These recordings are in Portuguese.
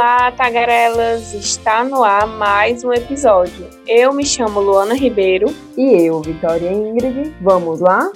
Olá, tagarelas! Está no ar mais um episódio. Eu me chamo Luana Ribeiro. E eu, Vitória Ingrid. Vamos lá?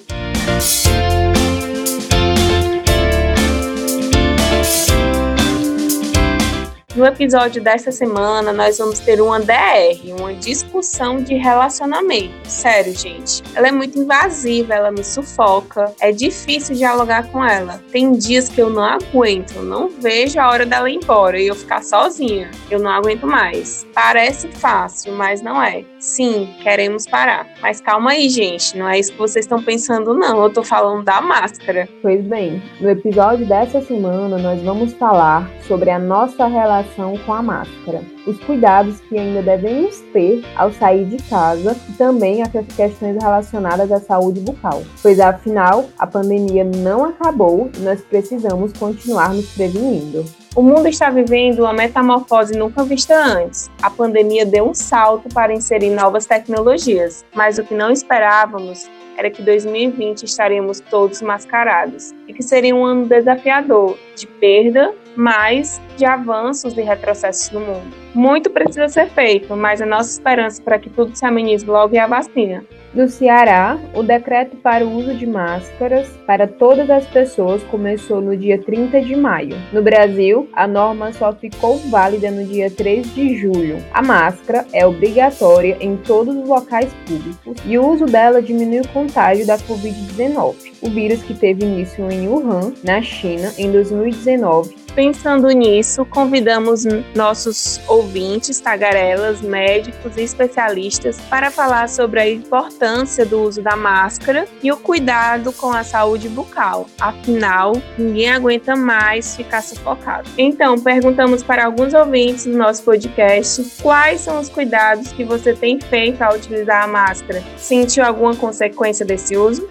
No episódio desta semana, nós vamos ter uma DR, uma discussão de relacionamento. Sério, gente. Ela é muito invasiva, ela me sufoca. É difícil dialogar com ela. Tem dias que eu não aguento, não vejo a hora dela ir embora e eu ficar sozinha. Eu não aguento mais. Parece fácil, mas não é. Sim, queremos parar. Mas calma aí, gente. Não é isso que vocês estão pensando, não. Eu tô falando da máscara. Pois bem, no episódio dessa semana, nós vamos falar sobre a nossa relação com a máscara, os cuidados que ainda devemos ter ao sair de casa e também as questões relacionadas à saúde bucal, pois afinal a pandemia não acabou e nós precisamos continuar nos prevenindo. O mundo está vivendo uma metamorfose nunca vista antes. A pandemia deu um salto para inserir novas tecnologias, mas o que não esperávamos era que 2020 estaremos todos mascarados e que seria um ano desafiador de perda, mas de avanços e retrocessos no mundo. Muito precisa ser feito, mas a nossa esperança para que tudo se amenize logo é a vacina. No Ceará, o decreto para o uso de máscaras para todas as pessoas começou no dia 30 de maio. No Brasil, a norma só ficou válida no dia 3 de julho. A máscara é obrigatória em todos os locais públicos e o uso dela diminui o contágio da Covid-19, o vírus que teve início em Wuhan, na China, em 2019 Pensando nisso, convidamos nossos ouvintes, tagarelas, médicos e especialistas para falar sobre a importância do uso da máscara e o cuidado com a saúde bucal. Afinal, ninguém aguenta mais ficar sufocado. Então, perguntamos para alguns ouvintes do nosso podcast quais são os cuidados que você tem feito ao utilizar a máscara. Sentiu alguma consequência desse uso?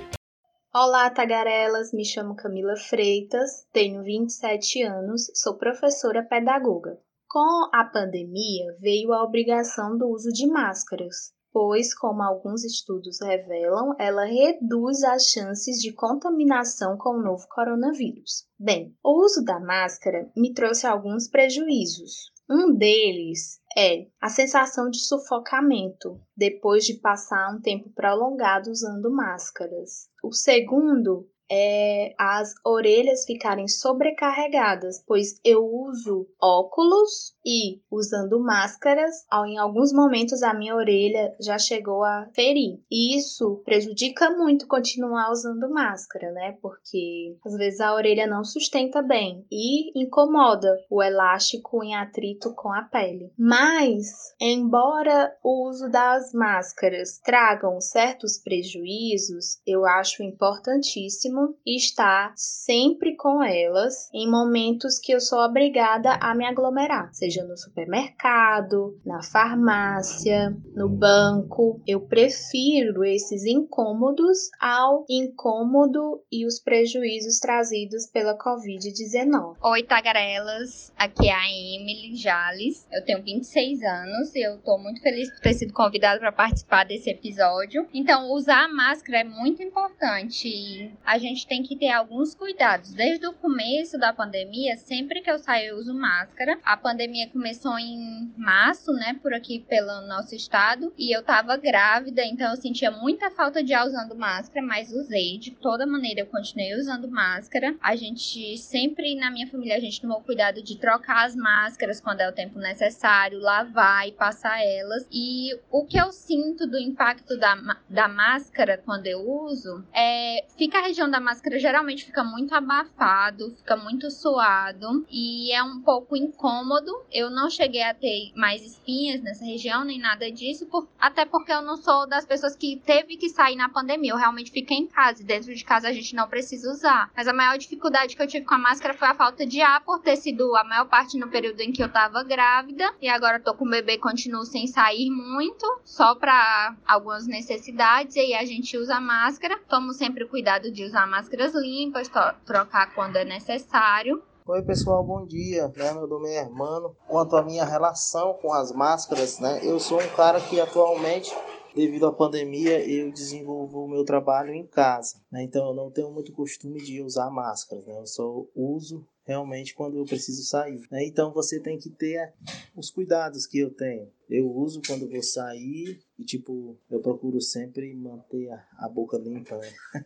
Olá, tagarelas! Me chamo Camila Freitas, tenho 27 anos, sou professora pedagoga. Com a pandemia, veio a obrigação do uso de máscaras, pois, como alguns estudos revelam, ela reduz as chances de contaminação com o novo coronavírus. Bem, o uso da máscara me trouxe alguns prejuízos. Um deles é a sensação de sufocamento depois de passar um tempo prolongado usando máscaras. O segundo é as orelhas ficarem sobrecarregadas, pois eu uso óculos e usando máscaras, em alguns momentos a minha orelha já chegou a ferir. E isso prejudica muito continuar usando máscara, né? Porque às vezes a orelha não sustenta bem e incomoda o elástico em atrito com a pele. Mas, embora o uso das máscaras tragam certos prejuízos, eu acho importantíssimo estar sempre com elas em momentos que eu sou obrigada a me aglomerar, seja seja no supermercado, na farmácia, no banco. Eu prefiro esses incômodos ao incômodo e os prejuízos trazidos pela Covid-19. Oi, tagarelas. Aqui é a Emily Jales. Eu tenho 26 anos e eu tô muito feliz por ter sido convidada para participar desse episódio. Então, usar a máscara é muito importante. A gente tem que ter alguns cuidados. Desde o começo da pandemia, sempre que eu saio, eu uso máscara. A pandemia começou em março, né, por aqui pelo nosso estado, e eu tava grávida, então eu sentia muita falta de ar usando máscara, mas usei de toda maneira, eu continuei usando máscara. A gente sempre na minha família a gente tomou cuidado de trocar as máscaras quando é o tempo necessário, lavar e passar elas. E o que eu sinto do impacto da, da máscara quando eu uso é fica a região da máscara geralmente fica muito abafado, fica muito suado e é um pouco incômodo eu não cheguei a ter mais espinhas nessa região, nem nada disso, por, até porque eu não sou das pessoas que teve que sair na pandemia. Eu realmente fiquei em casa e dentro de casa a gente não precisa usar. Mas a maior dificuldade que eu tive com a máscara foi a falta de ar, por ter sido a maior parte no período em que eu tava grávida. E agora tô com o bebê, continuo sem sair muito, só para algumas necessidades. E aí a gente usa máscara. Tomo sempre cuidado de usar máscaras limpas, trocar quando é necessário. Oi pessoal, bom dia. Né? Meu nome é Hermano. Quanto à minha relação com as máscaras, né? Eu sou um cara que atualmente devido à pandemia, eu desenvolvo o meu trabalho em casa, né? Então eu não tenho muito costume de usar máscaras, né? Eu só uso realmente quando eu preciso sair. Né? Então você tem que ter os cuidados que eu tenho. Eu uso quando vou sair e tipo eu procuro sempre manter a boca limpa. Né?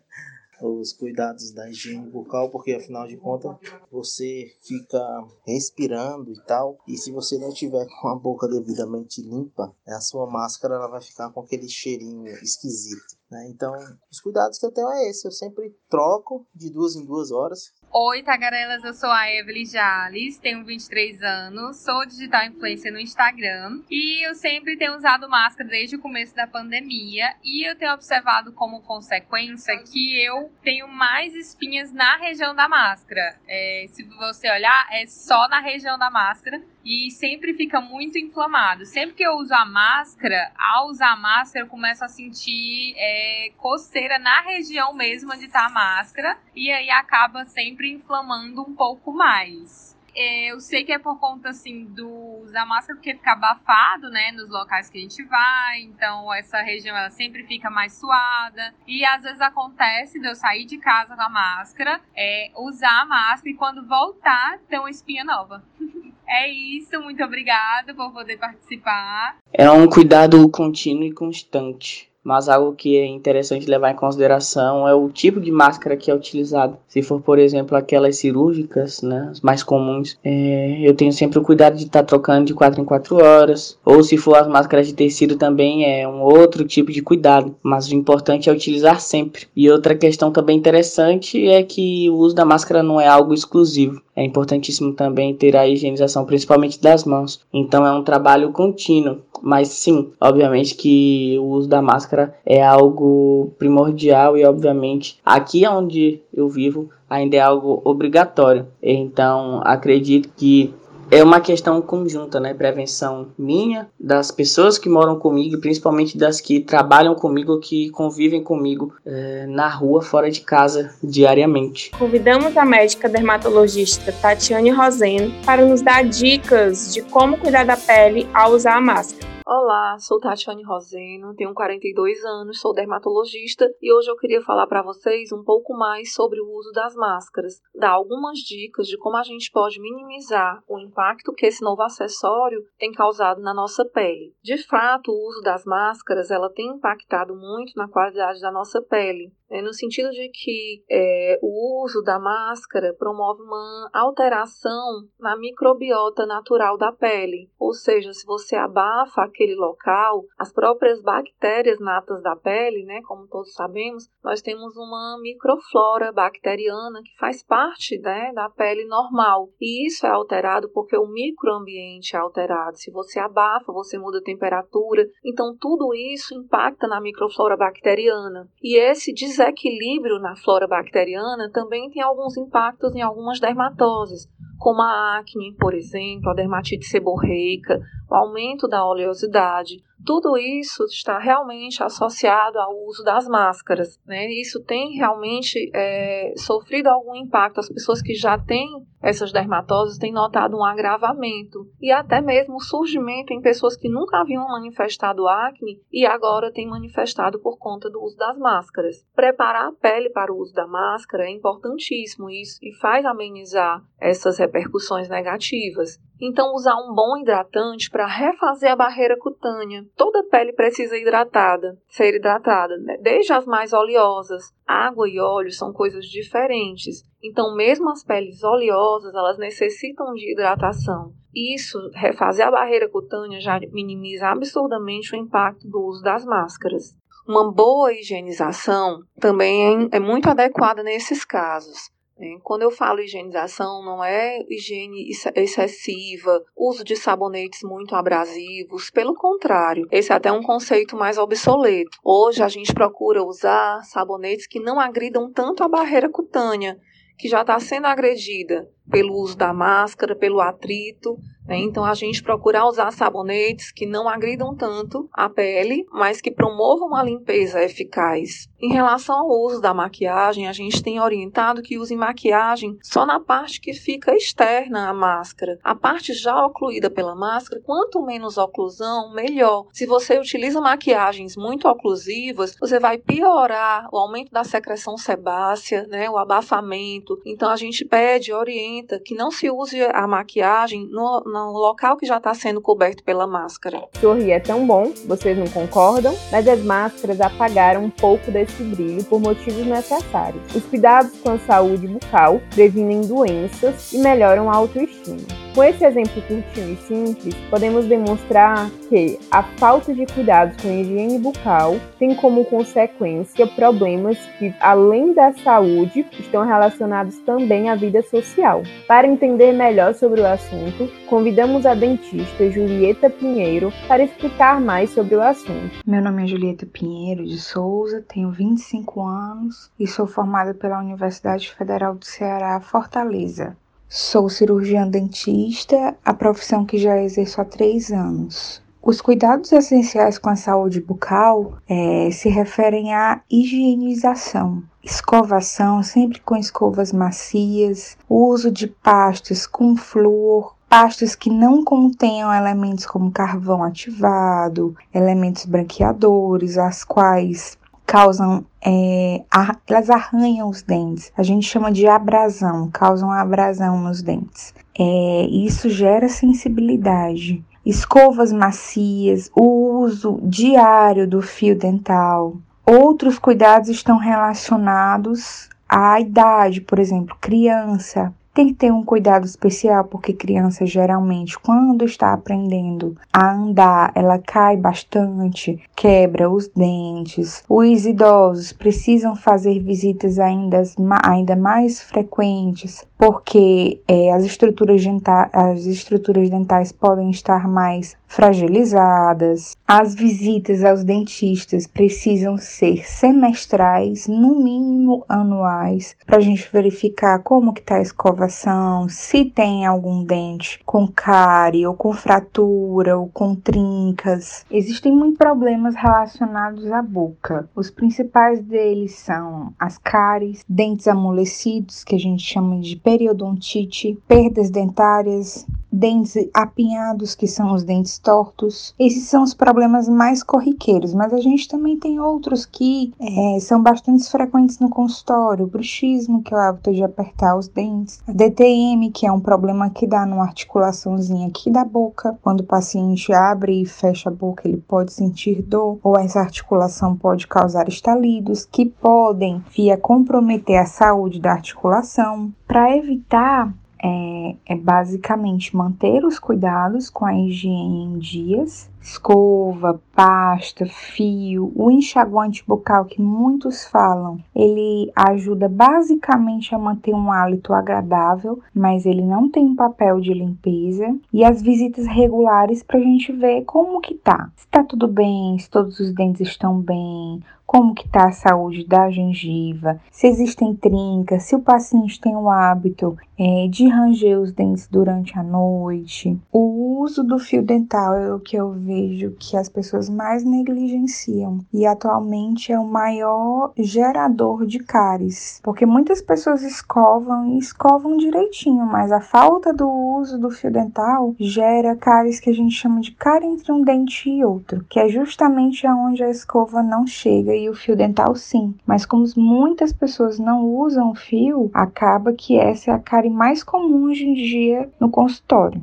os cuidados da higiene bucal, porque afinal de contas você fica respirando e tal, e se você não tiver com a boca devidamente limpa, a sua máscara ela vai ficar com aquele cheirinho esquisito. Né? Então, os cuidados que eu tenho é esse, eu sempre troco de duas em duas horas, Oi, tagarelas, eu sou a Evelyn Jales, tenho 23 anos, sou digital influencer no Instagram e eu sempre tenho usado máscara desde o começo da pandemia e eu tenho observado como consequência que eu tenho mais espinhas na região da máscara. É, se você olhar, é só na região da máscara e sempre fica muito inflamado. Sempre que eu uso a máscara, ao usar a máscara, eu começo a sentir é, coceira na região mesmo onde está a máscara e aí acaba sempre inflamando um pouco mais. É, eu sei que é por conta assim do usar máscara porque fica abafado, né, nos locais que a gente vai. Então essa região ela sempre fica mais suada e às vezes acontece de eu sair de casa com a máscara, é, usar a máscara e quando voltar ter uma espinha nova. É isso, muito obrigada por poder participar. É um cuidado contínuo e constante mas algo que é interessante levar em consideração é o tipo de máscara que é utilizado. Se for, por exemplo, aquelas cirúrgicas, né, as mais comuns, é, eu tenho sempre o cuidado de estar tá trocando de 4 em 4 horas. Ou se for as máscaras de tecido também é um outro tipo de cuidado, mas o importante é utilizar sempre. E outra questão também interessante é que o uso da máscara não é algo exclusivo. É importantíssimo também ter a higienização, principalmente das mãos. Então é um trabalho contínuo. Mas sim, obviamente que o uso da máscara é algo primordial e obviamente aqui onde eu vivo ainda é algo obrigatório. Então acredito que é uma questão conjunta, né? Prevenção minha, das pessoas que moram comigo, principalmente das que trabalham comigo, que convivem comigo é, na rua, fora de casa, diariamente. Convidamos a médica dermatologista Tatiane Roseno para nos dar dicas de como cuidar da pele ao usar a máscara. Olá, sou Tatiane Roseno, tenho 42 anos, sou dermatologista e hoje eu queria falar para vocês um pouco mais sobre o uso das máscaras, dar algumas dicas de como a gente pode minimizar o impacto que esse novo acessório tem causado na nossa pele. De fato, o uso das máscaras ela tem impactado muito na qualidade da nossa pele, né, no sentido de que é, o uso da máscara promove uma alteração na microbiota natural da pele, ou seja, se você abafa aquele local, as próprias bactérias natas da pele, né, como todos sabemos, nós temos uma microflora bacteriana que faz parte né, da pele normal. E isso é alterado porque o microambiente é alterado. Se você abafa, você muda a temperatura. Então, tudo isso impacta na microflora bacteriana. E esse desequilíbrio na flora bacteriana também tem alguns impactos em algumas dermatoses como a acne, por exemplo, a dermatite seborreica, o aumento da oleosidade, tudo isso está realmente associado ao uso das máscaras. Né? Isso tem realmente é, sofrido algum impacto. As pessoas que já têm essas dermatoses têm notado um agravamento e até mesmo surgimento em pessoas que nunca haviam manifestado acne e agora têm manifestado por conta do uso das máscaras. Preparar a pele para o uso da máscara é importantíssimo isso e faz amenizar essas repercussões negativas. Então, usar um bom hidratante para refazer a barreira cutânea. Toda pele precisa hidratada, ser hidratada, né? desde as mais oleosas. Água e óleo são coisas diferentes. Então, mesmo as peles oleosas, elas necessitam de hidratação. Isso, refazer a barreira cutânea já minimiza absurdamente o impacto do uso das máscaras. Uma boa higienização também é, é muito adequada nesses casos. Né? Quando eu falo higienização, não é higiene excessiva, uso de sabonetes muito abrasivos, pelo contrário, esse é até um conceito mais obsoleto. Hoje a gente procura usar sabonetes que não agridam tanto a barreira cutânea, que já está sendo agredida pelo uso da máscara, pelo atrito. Né? Então, a gente procurar usar sabonetes que não agridam tanto a pele, mas que promovam uma limpeza eficaz. Em relação ao uso da maquiagem, a gente tem orientado que use maquiagem só na parte que fica externa à máscara. A parte já ocluída pela máscara, quanto menos oclusão, melhor. Se você utiliza maquiagens muito oclusivas, você vai piorar o aumento da secreção sebácea, né, o abafamento. Então, a gente pede, orienta que não se use a maquiagem no, no local que já está sendo coberto pela máscara. Sorrir é tão bom, vocês não concordam? Mas as máscaras apagaram um pouco desse brilho por motivos necessários. Os cuidados com a saúde bucal previnem doenças e melhoram a autoestima. Com esse exemplo curtinho e simples, podemos demonstrar que a falta de cuidados com a higiene bucal tem como consequência problemas que, além da saúde, estão relacionados também à vida social. Para entender melhor sobre o assunto, convidamos a dentista Julieta Pinheiro para explicar mais sobre o assunto. Meu nome é Julieta Pinheiro de Souza, tenho 25 anos e sou formada pela Universidade Federal do Ceará, Fortaleza. Sou cirurgiã dentista, a profissão que já exerço há três anos. Os cuidados essenciais com a saúde bucal é, se referem à higienização, escovação, sempre com escovas macias, uso de pastas com flúor, pastas que não contenham elementos como carvão ativado, elementos branqueadores, as quais causam, é, elas arranham os dentes. A gente chama de abrasão, causam abrasão nos dentes. É, isso gera sensibilidade. Escovas macias, o uso diário do fio dental. Outros cuidados estão relacionados à idade, por exemplo, criança, tem que ter um cuidado especial porque criança geralmente quando está aprendendo a andar, ela cai bastante, quebra os dentes. Os idosos precisam fazer visitas ainda, ainda mais frequentes porque é, as, estruturas dentais, as estruturas dentais podem estar mais fragilizadas. As visitas aos dentistas precisam ser semestrais, no mínimo anuais, para a gente verificar como que está a escovação, se tem algum dente com cárie ou com fratura ou com trincas. Existem muitos problemas relacionados à boca. Os principais deles são as cáries, dentes amolecidos, que a gente chama de periodontite, perdas dentárias, dentes apinhados, que são os dentes tortos. Esses são os problemas mais corriqueiros, mas a gente também tem outros que é, são bastante frequentes no consultório: o bruxismo, que é o hábito de apertar os dentes, a DTM, que é um problema que dá numa articulaçãozinha aqui da boca. Quando o paciente abre e fecha a boca, ele pode sentir dor, ou essa articulação pode causar estalidos, que podem via comprometer a saúde da articulação. Para evitar é, é, basicamente manter os cuidados com a higiene em dias, escova, pasta, fio, o enxaguante bucal que muitos falam, ele ajuda basicamente a manter um hálito agradável, mas ele não tem um papel de limpeza e as visitas regulares para a gente ver como que tá, se tá tudo bem, se todos os dentes estão bem, como que está a saúde da gengiva, se existem trincas, se o paciente tem o hábito é, de ranger os dentes durante a noite. O uso do fio dental é o que eu vejo que as pessoas mais negligenciam e atualmente é o maior gerador de cáries, porque muitas pessoas escovam e escovam direitinho, mas a falta do uso do fio dental gera cáries que a gente chama de cárie entre um dente e outro, que é justamente aonde a escova não chega e o fio dental sim. Mas como muitas pessoas não usam o fio, acaba que essa é a cárie mais comum hoje em dia no consultório.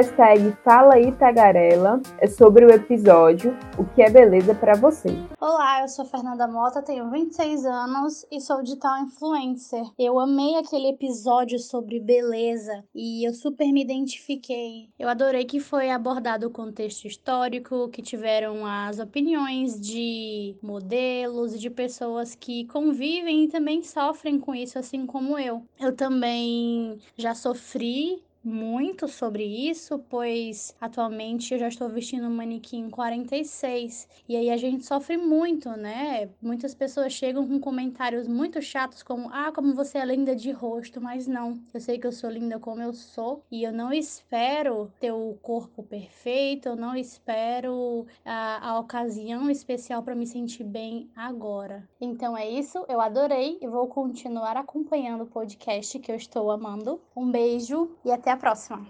Hashtag Fala aí Tagarela é sobre o episódio O que é beleza para você. Olá, eu sou Fernanda Mota, tenho 26 anos e sou digital influencer. Eu amei aquele episódio sobre beleza e eu super me identifiquei. Eu adorei que foi abordado o contexto histórico, que tiveram as opiniões de modelos e de pessoas que convivem e também sofrem com isso, assim como eu. Eu também já sofri muito sobre isso, pois atualmente eu já estou vestindo um manequim 46 e aí a gente sofre muito, né? Muitas pessoas chegam com comentários muito chatos como: "Ah, como você é linda de rosto", mas não. Eu sei que eu sou linda como eu sou e eu não espero ter o corpo perfeito, eu não espero a, a ocasião especial para me sentir bem agora. Então é isso, eu adorei e vou continuar acompanhando o podcast que eu estou amando. Um beijo e até até a próxima!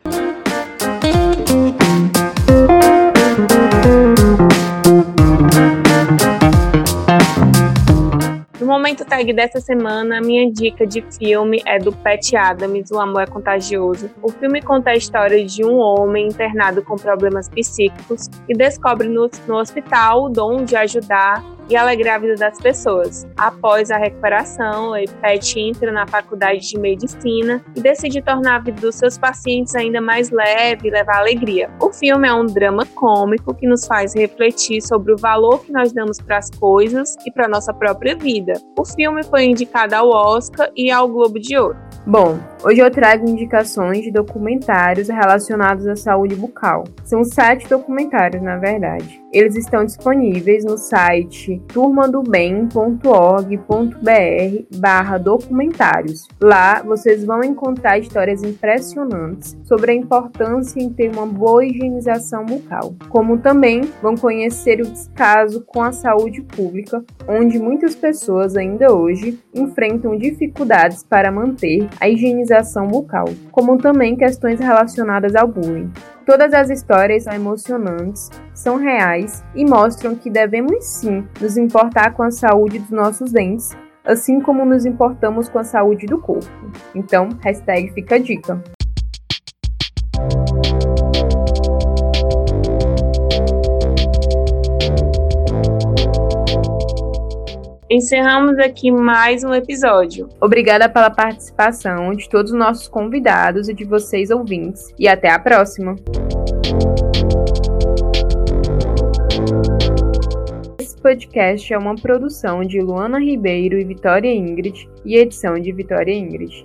No momento tag dessa semana, a minha dica de filme é do Pat Adams, O Amor é Contagioso. O filme conta a história de um homem internado com problemas psíquicos e descobre no, no hospital o dom de ajudar e alegrar a vida das pessoas. Após a recuperação, Pat entra na faculdade de medicina e decide tornar a vida dos seus pacientes ainda mais leve e levar alegria. O filme é um drama cômico que nos faz refletir sobre o valor que nós damos para as coisas e para nossa própria vida. O filme foi indicado ao Oscar e ao Globo de Ouro. Bom, hoje eu trago indicações de documentários relacionados à saúde bucal. São sete documentários, na verdade. Eles estão disponíveis no site turmadobem.org.br barra documentários. Lá vocês vão encontrar histórias impressionantes sobre a importância em ter uma boa higienização bucal, como também vão conhecer o descaso com a saúde pública, onde muitas pessoas ainda hoje enfrentam dificuldades para manter a higienização bucal, como também questões relacionadas ao bullying. Todas as histórias são emocionantes, são reais e mostram que devemos sim nos importar com a saúde dos nossos dentes, assim como nos importamos com a saúde do corpo. Então, hashtag fica a dica. Encerramos aqui mais um episódio. Obrigada pela participação de todos os nossos convidados e de vocês ouvintes. E até a próxima! Esse podcast é uma produção de Luana Ribeiro e Vitória Ingrid e edição de Vitória Ingrid.